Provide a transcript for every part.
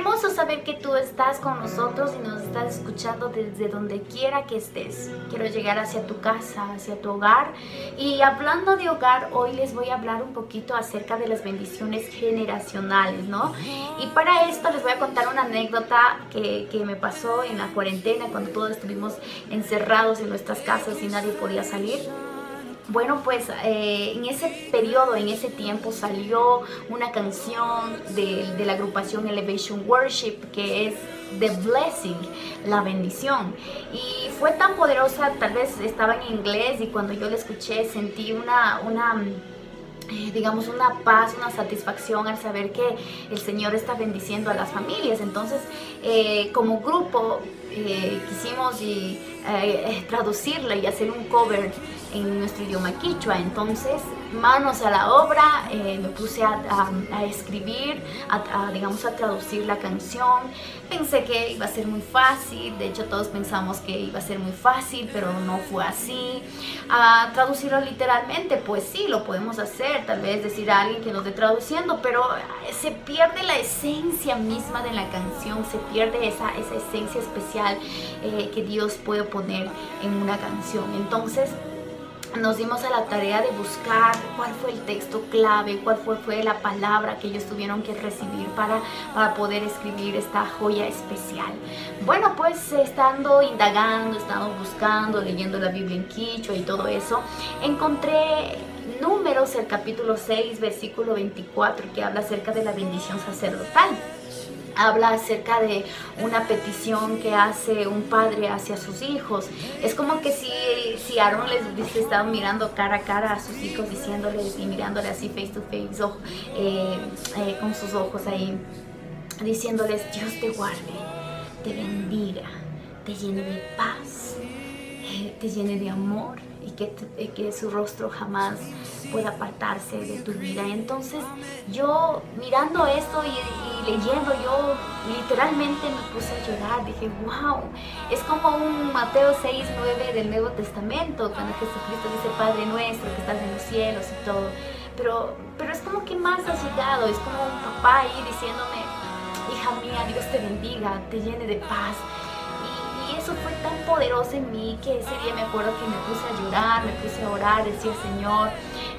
hermoso saber que tú estás con nosotros y nos estás escuchando desde donde quiera que estés. Quiero llegar hacia tu casa, hacia tu hogar. Y hablando de hogar, hoy les voy a hablar un poquito acerca de las bendiciones generacionales, ¿no? Y para esto les voy a contar una anécdota que, que me pasó en la cuarentena, cuando todos estuvimos encerrados en nuestras casas y nadie podía salir. Bueno, pues eh, en ese periodo, en ese tiempo salió una canción de, de, la agrupación Elevation Worship que es The Blessing, la bendición. Y fue tan poderosa, tal vez estaba en inglés y cuando yo la escuché sentí una... una eh, digamos, una paz, una satisfacción al saber que el Señor está bendiciendo a las familias. Entonces, eh, como grupo, eh, quisimos y, traducirla y hacer un cover en nuestro idioma quichua. Entonces, manos a la obra, eh, me puse a, a, escribir, a, digamos, a traducir la canción. Pensé que iba a ser muy fácil, de hecho todos pensamos que iba a ser muy fácil, pero no fue así. A traducirlo literalmente, pues sí, lo podemos hacer, tal vez decir a alguien que nos esté traduciendo, pero se pierde la esencia misma de la canción, se pierde esa, esa esencia especial eh, que Dios puede poner en una canción. Entonces, nos dimos a la tarea de buscar cuál fue el texto clave, cuál fue, la palabra que ellos tuvieron que recibir para, para poder escribir esta joya especial. Bueno, pues estando indagando, estando buscando, leyendo la Biblia en quichua y todo eso, encontré números, el capítulo 6, versículo 24, que habla acerca de la bendición sacerdotal habla acerca de una petición que hace un padre hacia sus hijos. Es como que si, si Aaron les hubiese estado mirando cara a cara a sus hijos, diciéndoles y mirándole así face to face, eh, eh, con sus ojos ahí, diciéndoles, Dios te guarde, te bendiga, te llene de paz, eh, te llene de amor y que, que su rostro jamás pueda apartarse de tu vida. Entonces yo mirando esto y, leyendo, yo literalmente me puse a llorar. Dije, wow, es como un Mateo 6, 9 del Nuevo Testamento, cuando Jesucristo dice, Padre nuestro que estás en los cielos y todo. Pero, pero es como que más ha llegado, es como un papá ahí diciéndome, hija mía, Dios te bendiga, te llene de paz eso fue tan poderoso en mí que ese día me acuerdo que me puse a llorar, me puse a orar, decía Señor,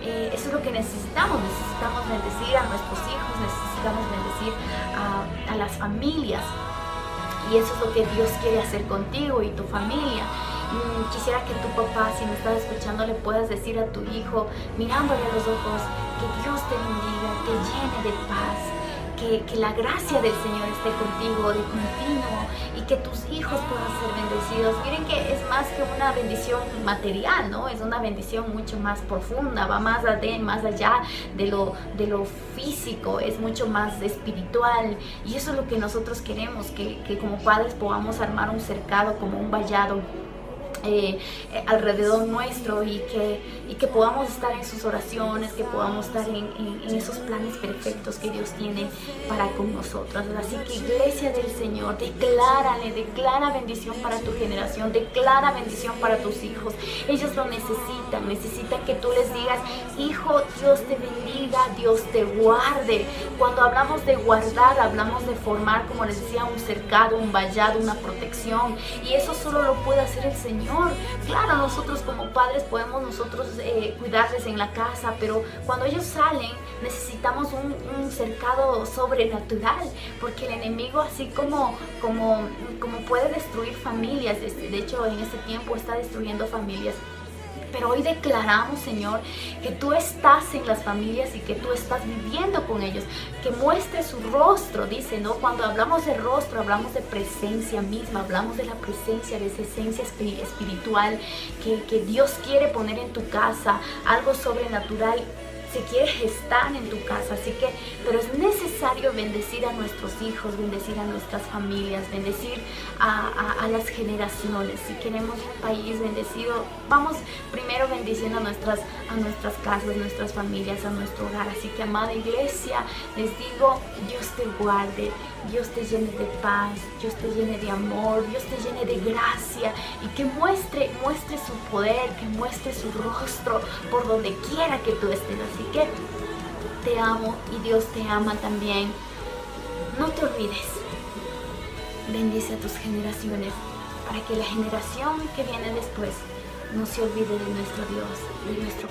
eh, eso es lo que necesitamos, necesitamos bendecir a nuestros hijos, necesitamos bendecir a, a las familias y eso es lo que Dios quiere hacer contigo y tu familia. Mm, quisiera que tu papá, si me estás escuchando, le puedas decir a tu hijo, mirándole a los ojos, que Dios te bendiga, te llene de paz, que, la gracia del Señor esté contigo de continuo y que tus hijos puedan ser bendecidos. Miren que es más que una bendición material, ¿no? Es una bendición mucho más profunda, va más allá, más allá de, lo, de lo físico, es mucho más espiritual. Y eso es lo que nosotros queremos, que, que como padres podamos armar un cercado como un vallado eh, alrededor nuestro y que, y que podamos estar en sus oraciones, que podamos estar en, en, esos planes perfectos que Dios tiene para con nosotros. Así que iglesia del Señor, declárale, declara bendición para tu generación, declara bendición para tus hijos. Ellos lo necesitan, necesitan que tú les digas, hijo, Dios te bendiga, Dios te guarde. Cuando hablamos de guardar, hablamos de formar, como les decía, un cercado, un vallado, una protección. Y eso solo lo puede hacer el Señor. Claro, nosotros como padres podemos nosotros eh, cuidarles en la casa, pero cuando ellos salen necesitamos un, cercado sobrenatural, porque el enemigo así como, como, como puede destruir familias, de hecho en este tiempo está destruyendo familias pero hoy declaramos, Señor, que tú estás en las familias y que tú estás viviendo con ellos, que muestre su rostro, dice, ¿no? Cuando hablamos de rostro, hablamos de presencia misma, hablamos de la presencia, de esa esencia espiritual que, que Dios quiere poner en tu casa, algo sobrenatural se quiere gestar en tu casa. Así que, pero es necesario bendecir a nuestros hijos, bendecir a nuestras familias, bendecir a, a, las generaciones. Si queremos un país bendecido, vamos primero bendiciendo a nuestras, a nuestras casas, nuestras familias, a nuestro hogar. Así que, amada iglesia, les digo, Dios te guarde, Dios te llene de paz, Dios te llene de amor, Dios te llene de gracia y que muestre, muestre su poder, que muestre su rostro por donde quiera que tú estés. Así que te amo y Dios te ama también. no te olvides. Bendice a tus generaciones para que la generación que viene después no se olvide de nuestro Dios, de nuestro.